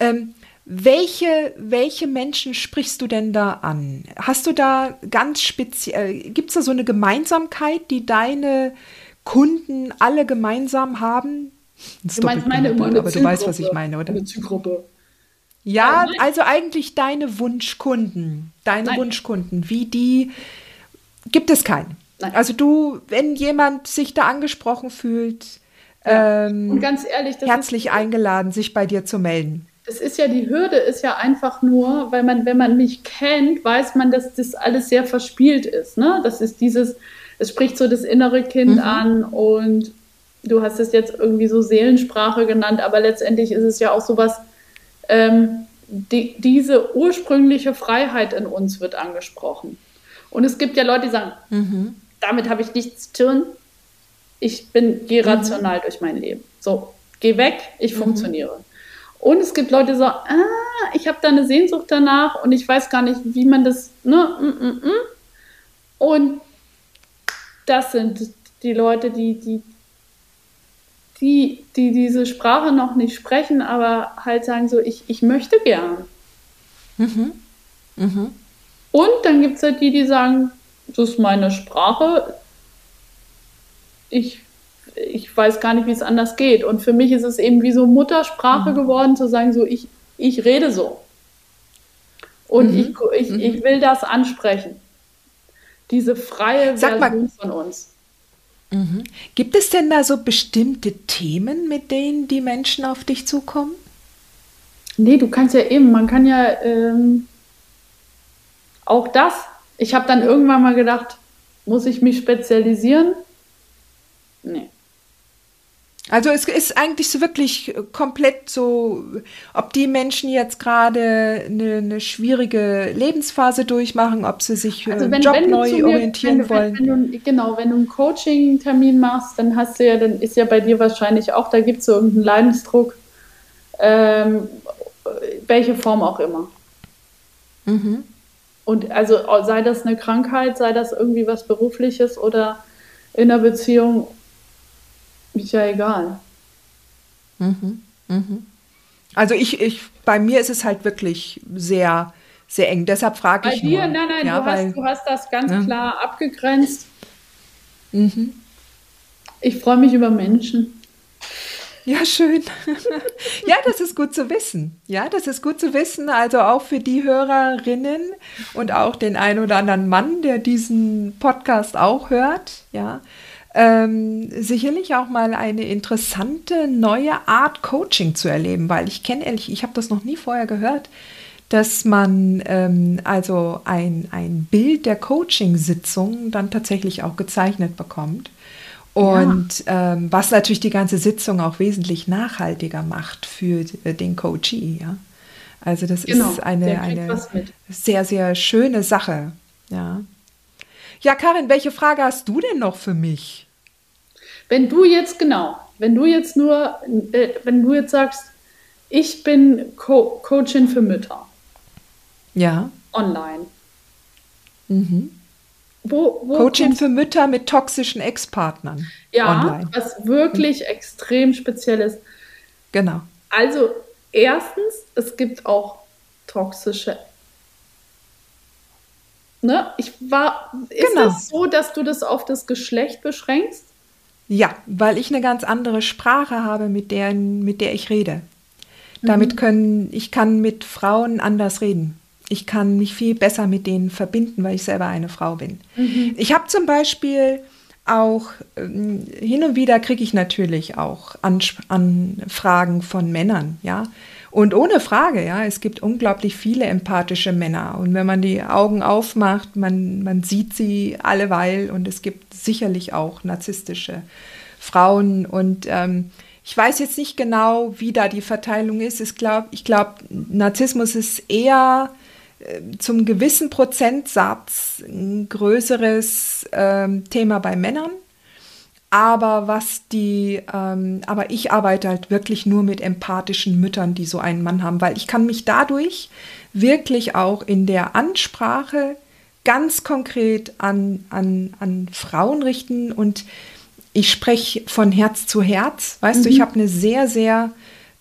Ähm, welche, welche Menschen sprichst du denn da an? Hast du da ganz speziell, gibt es da so eine Gemeinsamkeit, die deine Kunden alle gemeinsam haben? du meinst meine Wort, aber du weißt, was ich meine, oder? Eine Zielgruppe. Ja, also eigentlich deine Wunschkunden, deine Nein. Wunschkunden, wie die, Gibt es keinen. Nein. Also du, wenn jemand sich da angesprochen fühlt. Ähm, und ganz ehrlich, herzlich ist, eingeladen, sich bei dir zu melden. Das ist ja die Hürde, ist ja einfach nur, weil man, wenn man mich kennt, weiß man, dass das alles sehr verspielt ist. Ne? Das ist dieses, es spricht so das innere Kind mhm. an und du hast es jetzt irgendwie so Seelensprache genannt, aber letztendlich ist es ja auch sowas, ähm, die, diese ursprüngliche Freiheit in uns wird angesprochen. Und es gibt ja Leute, die sagen, mhm. damit habe ich nichts zu tun. Ich bin, gehe mhm. rational mhm. durch mein Leben. So, geh weg, ich mhm. funktioniere. Und es gibt Leute, die sagen, ah, ich habe da eine Sehnsucht danach und ich weiß gar nicht, wie man das, ne, mm, mm, mm. Und das sind die Leute, die, die, die, die diese Sprache noch nicht sprechen, aber halt sagen so, ich, ich möchte gern. Mhm. Mhm. Und dann gibt es halt die, die sagen, das ist meine Sprache. Ich, ich weiß gar nicht, wie es anders geht. Und für mich ist es eben wie so Muttersprache mhm. geworden, zu sagen, so ich, ich rede so. Und mhm. ich, ich, mhm. ich will das ansprechen. Diese freie Sag Version mal, von uns. Mhm. Gibt es denn da so bestimmte Themen, mit denen die Menschen auf dich zukommen? Nee, du kannst ja eben, man kann ja ähm, auch das, ich habe dann irgendwann mal gedacht, muss ich mich spezialisieren? Nee. Also es ist eigentlich so wirklich komplett so, ob die Menschen jetzt gerade eine, eine schwierige Lebensphase durchmachen, ob sie sich also wenn, Job wenn neu mir, orientieren wenn, wollen. Wenn, du, genau, wenn du einen Coaching-Termin machst, dann hast du ja, dann ist ja bei dir wahrscheinlich auch, da gibt es so irgendeinen Leidensdruck, ähm, welche Form auch immer. Mhm. Und also sei das eine Krankheit, sei das irgendwie was Berufliches oder in einer Beziehung ist ja egal. Mhm, mhm. Also ich, ich, bei mir ist es halt wirklich sehr, sehr eng. Deshalb frage ich. Bei dir, nur. nein, nein, ja, du, weil, hast, du hast das ganz ja. klar abgegrenzt. Mhm. Ich freue mich über Menschen. Ja, schön. ja, das ist gut zu wissen. Ja, das ist gut zu wissen. Also auch für die Hörerinnen und auch den einen oder anderen Mann, der diesen Podcast auch hört. Ja, ähm, sicherlich auch mal eine interessante neue Art Coaching zu erleben, weil ich kenne ehrlich, ich habe das noch nie vorher gehört, dass man ähm, also ein, ein Bild der Coaching-Sitzung dann tatsächlich auch gezeichnet bekommt. Und ja. ähm, was natürlich die ganze Sitzung auch wesentlich nachhaltiger macht für den Coachee. Ja? Also das genau, ist eine, eine sehr, sehr schöne Sache. Ja. Ja, Karin, welche Frage hast du denn noch für mich? Wenn du jetzt, genau, wenn du jetzt nur, äh, wenn du jetzt sagst, ich bin Co Coachin für Mütter. Ja. Online. Mhm. Wo, wo Coaching für Mütter mit toxischen Ex-Partnern. Ja, online. was wirklich mhm. extrem speziell ist. Genau. Also, erstens, es gibt auch toxische. Ne? Ich war. Ist genau. es so, dass du das auf das Geschlecht beschränkst? Ja, weil ich eine ganz andere Sprache habe, mit der, mit der ich rede. Damit mhm. können, ich kann mit Frauen anders reden. Ich kann mich viel besser mit denen verbinden, weil ich selber eine Frau bin. Mhm. Ich habe zum Beispiel auch, ähm, hin und wieder kriege ich natürlich auch Anfragen von Männern, ja. Und ohne Frage, ja, es gibt unglaublich viele empathische Männer. Und wenn man die Augen aufmacht, man, man sieht sie alleweil und es gibt sicherlich auch narzisstische Frauen. Und ähm, ich weiß jetzt nicht genau, wie da die Verteilung ist. Ich glaube, ich glaub, Narzissmus ist eher äh, zum gewissen Prozentsatz ein größeres ähm, Thema bei Männern. Aber was die, ähm, aber ich arbeite halt wirklich nur mit empathischen Müttern, die so einen Mann haben, weil ich kann mich dadurch wirklich auch in der Ansprache ganz konkret an, an, an Frauen richten und ich spreche von Herz zu Herz. Weißt mhm. du, ich mhm. habe eine sehr, sehr,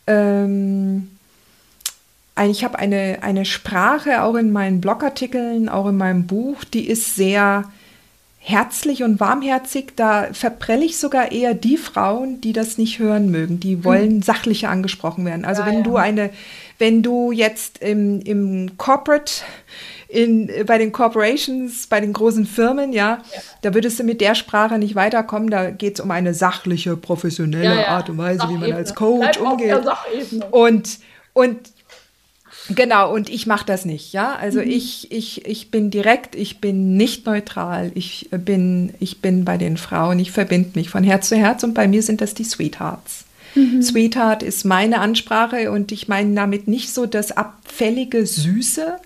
ähm, ich habe eine, eine Sprache auch in meinen Blogartikeln, auch in meinem Buch, die ist sehr, herzlich und warmherzig, da verprelle ich sogar eher die Frauen, die das nicht hören mögen. Die wollen hm. sachlicher angesprochen werden. Also ja, wenn ja. du eine, wenn du jetzt im, im Corporate in, bei den Corporations, bei den großen Firmen, ja, ja, da würdest du mit der Sprache nicht weiterkommen. Da geht es um eine sachliche, professionelle. Art und Weise, Sachebene. wie man als Coach Bleib umgeht. Und, und Genau, und ich mache das nicht, ja. Also mhm. ich, ich, ich bin direkt, ich bin nicht neutral, ich bin, ich bin bei den Frauen, ich verbinde mich von Herz zu Herz und bei mir sind das die Sweethearts. Mhm. Sweetheart ist meine Ansprache und ich meine damit nicht so das abfällige Süße,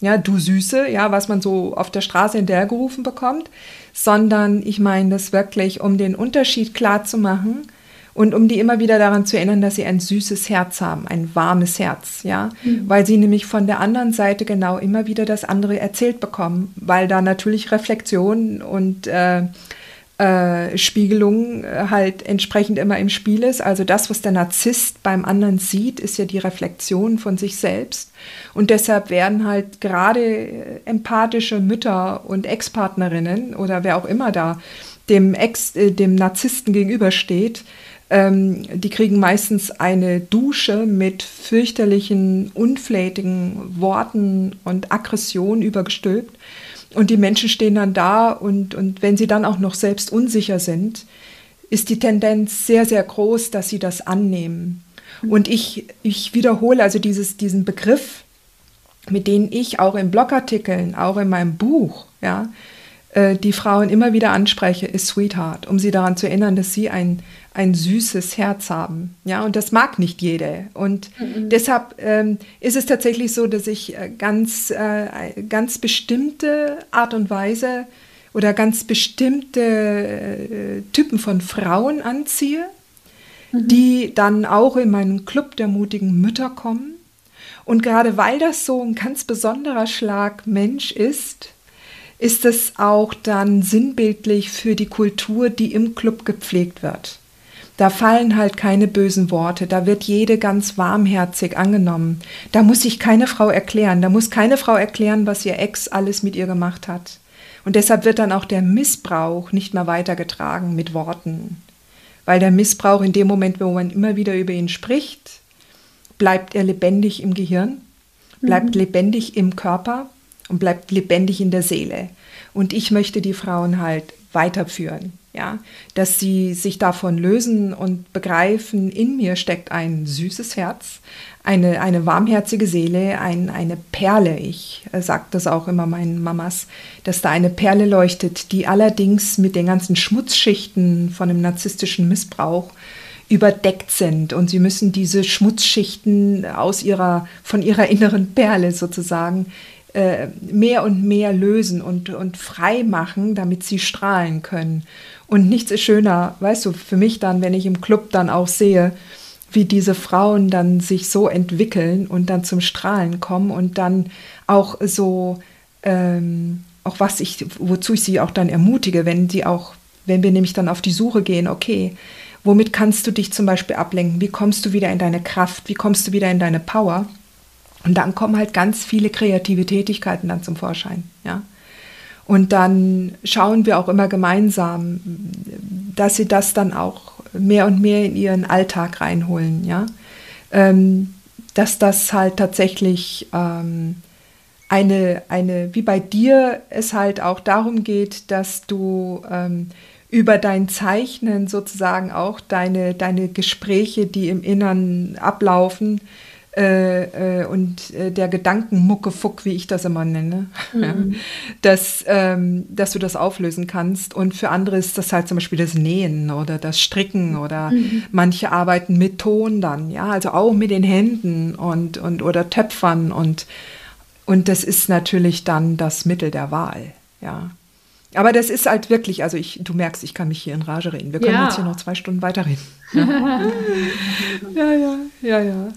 ja, du Süße, ja, was man so auf der Straße hinterhergerufen bekommt, sondern ich meine das wirklich, um den Unterschied klar zu machen und um die immer wieder daran zu erinnern, dass sie ein süßes Herz haben, ein warmes Herz, ja, mhm. weil sie nämlich von der anderen Seite genau immer wieder das andere erzählt bekommen, weil da natürlich Reflexion und äh, äh, Spiegelung äh, halt entsprechend immer im Spiel ist. Also das, was der Narzisst beim anderen sieht, ist ja die Reflexion von sich selbst. Und deshalb werden halt gerade äh, empathische Mütter und Ex-Partnerinnen oder wer auch immer da dem Ex, äh, dem Narzissten gegenübersteht, ähm, die kriegen meistens eine Dusche mit fürchterlichen, unflätigen Worten und Aggression übergestülpt. Und die Menschen stehen dann da und, und wenn sie dann auch noch selbst unsicher sind, ist die Tendenz sehr, sehr groß, dass sie das annehmen. Und ich, ich wiederhole also dieses, diesen Begriff, mit dem ich auch in Blogartikeln, auch in meinem Buch, ja, äh, die Frauen immer wieder anspreche, ist Sweetheart, um sie daran zu erinnern, dass sie ein, ein süßes Herz haben. Ja, und das mag nicht jede. Und mhm. deshalb ähm, ist es tatsächlich so, dass ich äh, ganz, äh, ganz bestimmte Art und Weise oder ganz bestimmte äh, Typen von Frauen anziehe, mhm. die dann auch in meinen Club der mutigen Mütter kommen. Und gerade weil das so ein ganz besonderer Schlag Mensch ist, ist es auch dann sinnbildlich für die Kultur, die im Club gepflegt wird. Da fallen halt keine bösen Worte, da wird jede ganz warmherzig angenommen. Da muss sich keine Frau erklären, da muss keine Frau erklären, was ihr Ex alles mit ihr gemacht hat. Und deshalb wird dann auch der Missbrauch nicht mehr weitergetragen mit Worten. Weil der Missbrauch in dem Moment, wo man immer wieder über ihn spricht, bleibt er lebendig im Gehirn, bleibt mhm. lebendig im Körper und bleibt lebendig in der Seele. Und ich möchte die Frauen halt weiterführen, ja, dass sie sich davon lösen und begreifen, in mir steckt ein süßes Herz, eine, eine warmherzige Seele, ein, eine Perle. Ich äh, sage das auch immer meinen Mamas, dass da eine Perle leuchtet, die allerdings mit den ganzen Schmutzschichten von dem narzisstischen Missbrauch überdeckt sind und sie müssen diese Schmutzschichten aus ihrer von ihrer inneren Perle sozusagen äh, mehr und mehr lösen und, und frei machen, damit sie strahlen können. Und nichts ist schöner, weißt du, für mich dann, wenn ich im Club dann auch sehe, wie diese Frauen dann sich so entwickeln und dann zum Strahlen kommen und dann auch so, ähm, auch was ich, wozu ich sie auch dann ermutige, wenn sie auch, wenn wir nämlich dann auf die Suche gehen, okay, womit kannst du dich zum Beispiel ablenken? Wie kommst du wieder in deine Kraft? Wie kommst du wieder in deine Power? Und dann kommen halt ganz viele kreative Tätigkeiten dann zum Vorschein, ja. Und dann schauen wir auch immer gemeinsam, dass sie das dann auch mehr und mehr in ihren Alltag reinholen, ja. Ähm, dass das halt tatsächlich ähm, eine, eine, wie bei dir es halt auch darum geht, dass du ähm, über dein Zeichnen sozusagen auch deine, deine Gespräche, die im Innern ablaufen, äh, äh, und äh, der Gedankenmuckefuck, wie ich das immer nenne, mhm. dass, ähm, dass du das auflösen kannst. Und für andere ist das halt zum Beispiel das Nähen oder das Stricken oder mhm. manche arbeiten mit Ton dann, ja, also auch mit den Händen und, und oder Töpfern und, und das ist natürlich dann das Mittel der Wahl, ja. Aber das ist halt wirklich, also ich, du merkst, ich kann mich hier in Rage reden. Wir können ja. jetzt hier noch zwei Stunden weiterreden. Ja, ja, ja, ja. ja.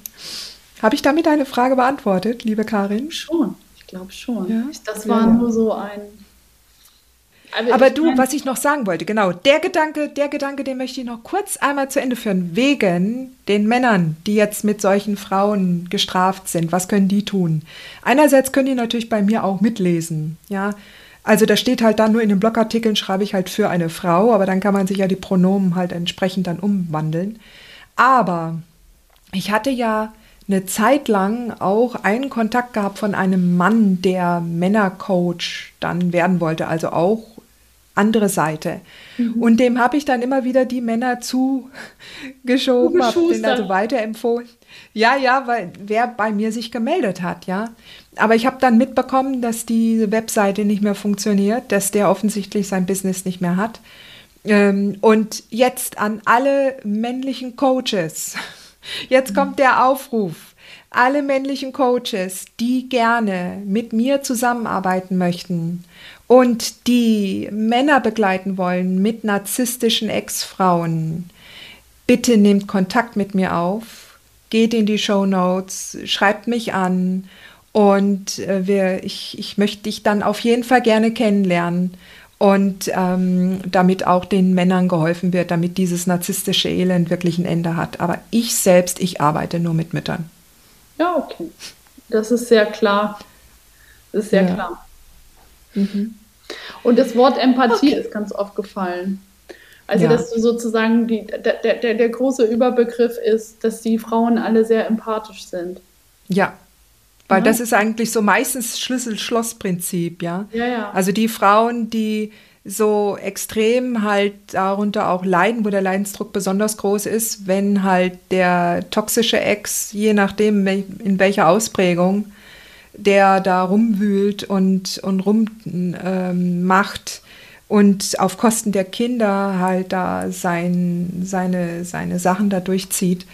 Habe ich damit deine Frage beantwortet, liebe Karin? Schon, ich glaube schon. Ja? Das war ja. nur so ein. Aber, Aber du, mein, was ich noch sagen wollte, genau, der Gedanke, der Gedanke, den möchte ich noch kurz einmal zu Ende führen. Wegen den Männern, die jetzt mit solchen Frauen gestraft sind. Was können die tun? Einerseits können die natürlich bei mir auch mitlesen, ja. Also da steht halt dann nur in den Blogartikeln schreibe ich halt für eine Frau, aber dann kann man sich ja die Pronomen halt entsprechend dann umwandeln. Aber ich hatte ja eine Zeit lang auch einen Kontakt gehabt von einem Mann, der Männercoach dann werden wollte, also auch andere Seite. Mhm. Und dem habe ich dann immer wieder die Männer zugeschoben, habe den also weiterempfohlen. Ja, ja, weil wer bei mir sich gemeldet hat, ja. Aber ich habe dann mitbekommen, dass die Webseite nicht mehr funktioniert, dass der offensichtlich sein Business nicht mehr hat. Ähm, und jetzt an alle männlichen Coaches Jetzt kommt der Aufruf. Alle männlichen Coaches, die gerne mit mir zusammenarbeiten möchten und die Männer begleiten wollen mit narzisstischen Ex-Frauen, bitte nehmt Kontakt mit mir auf, geht in die Show Notes, schreibt mich an und äh, wir, ich, ich möchte dich dann auf jeden Fall gerne kennenlernen und ähm, damit auch den Männern geholfen wird, damit dieses narzisstische Elend wirklich ein Ende hat. Aber ich selbst, ich arbeite nur mit Müttern. Ja, okay. Das ist sehr klar. Das ist sehr ja. klar. Mhm. Und das Wort Empathie okay. ist ganz oft gefallen. Also, ja. dass du sozusagen die, der, der, der große Überbegriff ist, dass die Frauen alle sehr empathisch sind. Ja, weil ja. das ist eigentlich so meistens Schlüssel-Schloss-Prinzip, ja? ja? Ja, Also die Frauen, die so extrem halt darunter auch leiden, wo der Leidensdruck besonders groß ist, wenn halt der toxische Ex, je nachdem in welcher Ausprägung, der da rumwühlt und, und rummacht, ähm, und auf Kosten der Kinder halt da sein, seine, seine Sachen da durchzieht,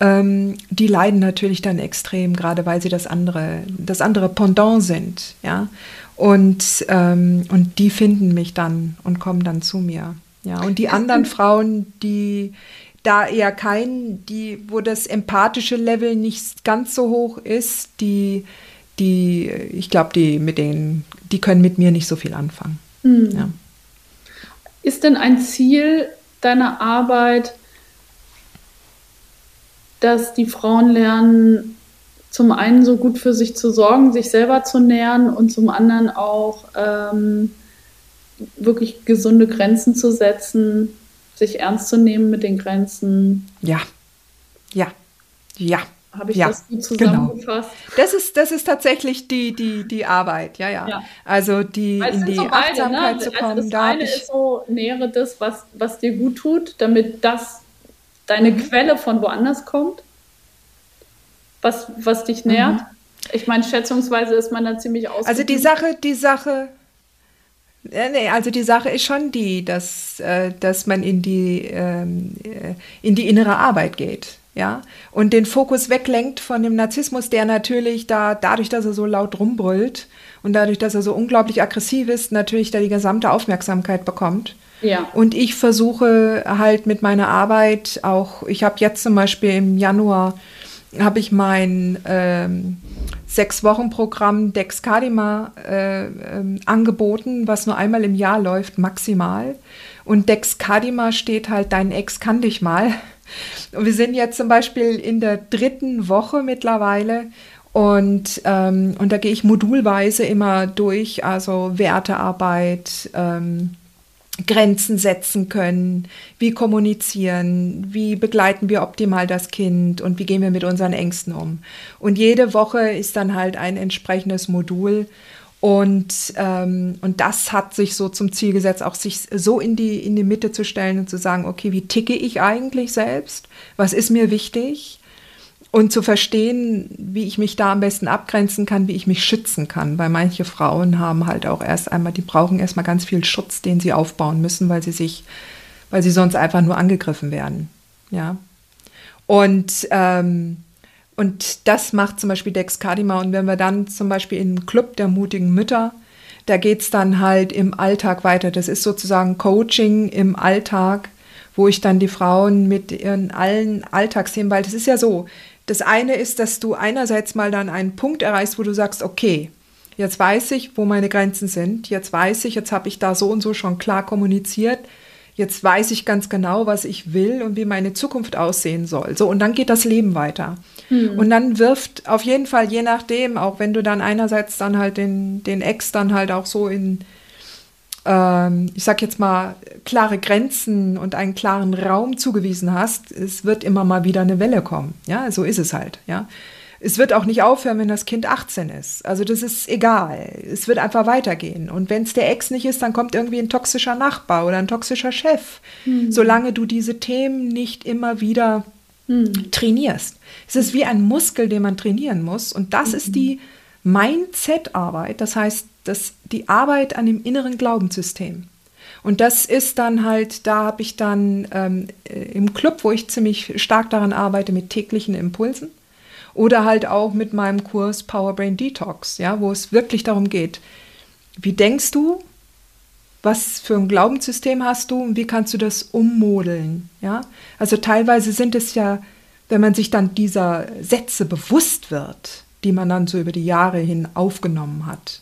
ähm, die leiden natürlich dann extrem, gerade weil sie das andere, das andere Pendant sind, ja. Und, ähm, und die finden mich dann und kommen dann zu mir. Ja, und die anderen Frauen, die da eher kein, die, wo das empathische Level nicht ganz so hoch ist, die, die, ich glaube, die mit denen, die können mit mir nicht so viel anfangen. Mhm. Ja. Ist denn ein Ziel deiner Arbeit, dass die Frauen lernen, zum einen so gut für sich zu sorgen, sich selber zu nähren und zum anderen auch ähm, wirklich gesunde Grenzen zu setzen, sich ernst zu nehmen mit den Grenzen. Ja, ja, ja. Habe ich ja, das gut genau. zusammengefasst? Genau. Das ist, das ist tatsächlich die, die, die Arbeit, ja, ja. ja. Also die also in die so beide, ne? Achtsamkeit ne? zu kommen. Also das da eine ist so, nähere das, was, was dir gut tut, damit das deine mhm. Quelle von woanders kommt, was, was dich nährt. Mhm. Ich meine, schätzungsweise ist man da ziemlich aus. Also die Sache, die Sache, Nee, also die Sache ist schon die, dass, äh, dass man in die, ähm, äh, in die innere Arbeit geht. Ja, und den Fokus weglenkt von dem Narzissmus, der natürlich da, dadurch, dass er so laut rumbrüllt und dadurch, dass er so unglaublich aggressiv ist, natürlich da die gesamte Aufmerksamkeit bekommt. Ja. Und ich versuche halt mit meiner Arbeit auch, ich habe jetzt zum Beispiel im Januar, habe ich mein ähm, Sechs-Wochen-Programm Dexcadima äh, äh, angeboten, was nur einmal im Jahr läuft, maximal. Und Dexcadima steht halt, dein Ex kann dich mal. Und wir sind jetzt zum Beispiel in der dritten Woche mittlerweile und, ähm, und da gehe ich modulweise immer durch, also Wertearbeit, ähm, Grenzen setzen können, wie kommunizieren, wie begleiten wir optimal das Kind und wie gehen wir mit unseren Ängsten um. Und jede Woche ist dann halt ein entsprechendes Modul. Und, ähm, und das hat sich so zum Ziel gesetzt, auch sich so in die, in die Mitte zu stellen und zu sagen, okay, wie ticke ich eigentlich selbst? Was ist mir wichtig? Und zu verstehen, wie ich mich da am besten abgrenzen kann, wie ich mich schützen kann. Weil manche Frauen haben halt auch erst einmal, die brauchen erstmal ganz viel Schutz, den sie aufbauen müssen, weil sie sich, weil sie sonst einfach nur angegriffen werden. Ja. Und, ähm, und das macht zum Beispiel Dex Kadima. Und wenn wir dann zum Beispiel in den Club der mutigen Mütter, da geht es dann halt im Alltag weiter. Das ist sozusagen Coaching im Alltag, wo ich dann die Frauen mit ihren allen Alltagsthemen, weil das ist ja so, das eine ist, dass du einerseits mal dann einen Punkt erreichst, wo du sagst, okay, jetzt weiß ich, wo meine Grenzen sind, jetzt weiß ich, jetzt habe ich da so und so schon klar kommuniziert, jetzt weiß ich ganz genau, was ich will und wie meine Zukunft aussehen soll. So, und dann geht das Leben weiter. Mhm. Und dann wirft auf jeden Fall, je nachdem, auch wenn du dann einerseits dann halt den, den Ex dann halt auch so in, ähm, ich sag jetzt mal, klare Grenzen und einen klaren Raum zugewiesen hast, es wird immer mal wieder eine Welle kommen. Ja, so ist es halt. Ja. Es wird auch nicht aufhören, wenn das Kind 18 ist. Also das ist egal. Es wird einfach weitergehen. Und wenn es der Ex nicht ist, dann kommt irgendwie ein toxischer Nachbar oder ein toxischer Chef. Mhm. Solange du diese Themen nicht immer wieder mhm. trainierst. Es ist wie ein Muskel, den man trainieren muss. Und das mhm. ist die Mindset-Arbeit. Das heißt, das, die Arbeit an dem inneren Glaubenssystem. Und das ist dann halt, da habe ich dann ähm, äh, im Club, wo ich ziemlich stark daran arbeite, mit täglichen Impulsen. Oder halt auch mit meinem Kurs Power Brain Detox, ja, wo es wirklich darum geht, wie denkst du, was für ein Glaubenssystem hast du und wie kannst du das ummodeln, ja? Also teilweise sind es ja, wenn man sich dann dieser Sätze bewusst wird, die man dann so über die Jahre hin aufgenommen hat,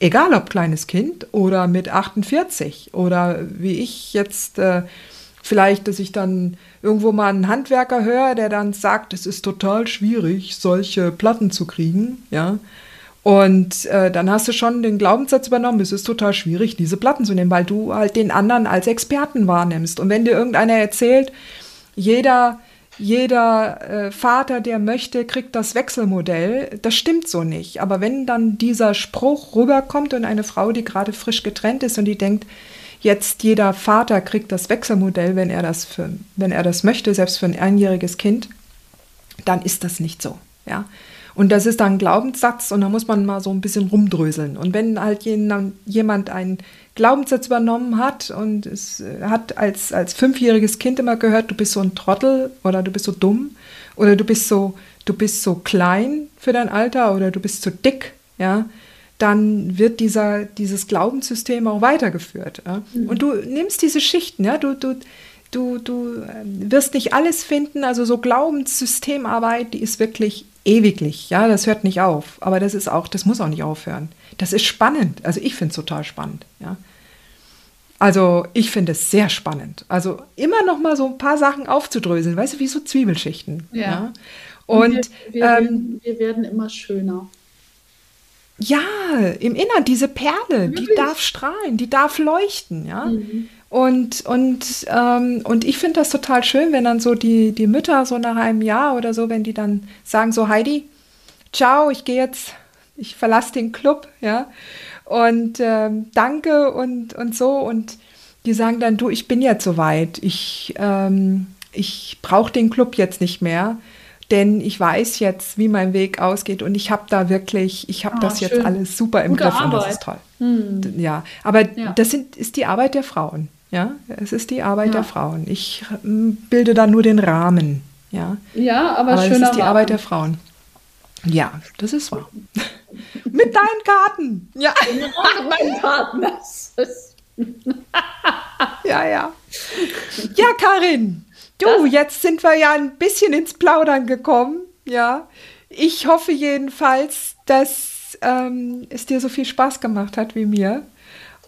egal ob kleines Kind oder mit 48 oder wie ich jetzt äh, vielleicht, dass ich dann irgendwo mal einen Handwerker höre, der dann sagt, es ist total schwierig, solche Platten zu kriegen, ja. Und äh, dann hast du schon den Glaubenssatz übernommen, es ist total schwierig, diese Platten zu nehmen, weil du halt den anderen als Experten wahrnimmst. Und wenn dir irgendeiner erzählt, jeder jeder äh, Vater, der möchte, kriegt das Wechselmodell. Das stimmt so nicht. Aber wenn dann dieser Spruch rüberkommt und eine Frau, die gerade frisch getrennt ist und die denkt, jetzt jeder Vater kriegt das Wechselmodell, wenn er das, für, wenn er das möchte, selbst für ein einjähriges Kind, dann ist das nicht so. Ja. Und das ist dann ein Glaubenssatz und da muss man mal so ein bisschen rumdröseln. Und wenn halt jemand einen Glaubenssatz übernommen hat und es hat als, als fünfjähriges Kind immer gehört, du bist so ein Trottel oder du bist so dumm oder du bist so, du bist so klein für dein Alter oder du bist zu dick, ja, dann wird dieser, dieses Glaubenssystem auch weitergeführt. Ja? Mhm. Und du nimmst diese Schichten, ja, du, du, du, du ähm, wirst nicht alles finden, also so Glaubenssystemarbeit, die ist wirklich ewiglich, ja, das hört nicht auf, aber das ist auch, das muss auch nicht aufhören. Das ist spannend, also ich finde es total spannend, ja. Also ich finde es sehr spannend. Also immer noch mal so ein paar Sachen aufzudröseln, weißt du, wie so Zwiebelschichten. Ja. ja? Und, Und wir, wir, ähm, werden, wir, werden, immer schöner. Ja, im Innern, diese Perle, Wirklich? die darf strahlen, die darf leuchten, ja. Mhm. Und, und, ähm, und ich finde das total schön, wenn dann so die, die Mütter so nach einem Jahr oder so, wenn die dann sagen so, Heidi, ciao, ich gehe jetzt, ich verlasse den Club, ja, und ähm, danke und, und so. Und die sagen dann, du, ich bin jetzt soweit, ich, ähm, ich brauche den Club jetzt nicht mehr, denn ich weiß jetzt, wie mein Weg ausgeht und ich habe da wirklich, ich habe ah, das schön. jetzt alles super im Gute Griff Arbeit. und das ist toll. Hm. Ja, aber ja. das sind, ist die Arbeit der Frauen. Ja, es ist die Arbeit ja. der Frauen. Ich hm, bilde da nur den Rahmen. Ja, ja aber, aber es ist die Rahmen. Arbeit der Frauen. Ja, das ist wahr. Mit deinen Karten. Ja. Mit meinen Karten. Das ist ja, ja. Ja, Karin. Du, das? jetzt sind wir ja ein bisschen ins Plaudern gekommen. Ja. Ich hoffe jedenfalls, dass ähm, es dir so viel Spaß gemacht hat wie mir.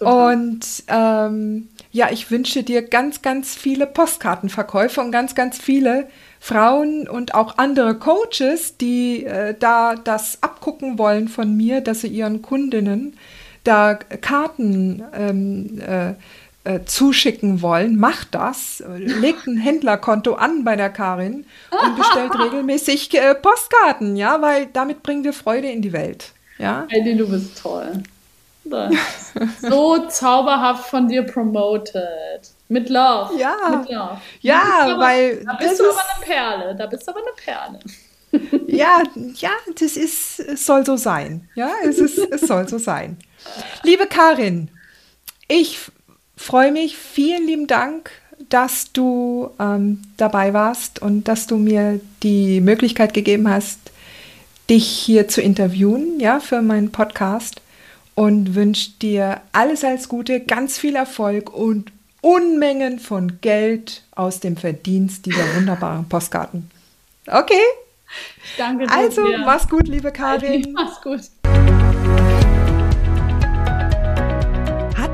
Und ähm, ja, ich wünsche dir ganz, ganz viele Postkartenverkäufe und ganz, ganz viele Frauen und auch andere Coaches, die äh, da das abgucken wollen von mir, dass sie ihren Kundinnen da Karten ähm, äh, äh, zuschicken wollen, macht das, legt ein Händlerkonto an bei der Karin und bestellt regelmäßig äh, Postkarten, ja, weil damit bringen wir Freude in die Welt. Ja? Heidi, du bist toll. So zauberhaft von dir promoted. Mit Love. Ja. Mit Love. Ja, aber, weil. Da bist du aber eine Perle. Da bist du aber eine Perle. Ja, ja, das ist, es soll so sein. Ja, es, ist, es soll so sein. Liebe Karin, ich freue mich. Vielen lieben Dank, dass du ähm, dabei warst und dass du mir die Möglichkeit gegeben hast, dich hier zu interviewen, ja, für meinen Podcast und wünsche dir alles als Gute, ganz viel Erfolg und Unmengen von Geld aus dem Verdienst dieser wunderbaren Postkarten. Okay? Danke dir. Also, mach's gut, liebe Karin. Mach's gut.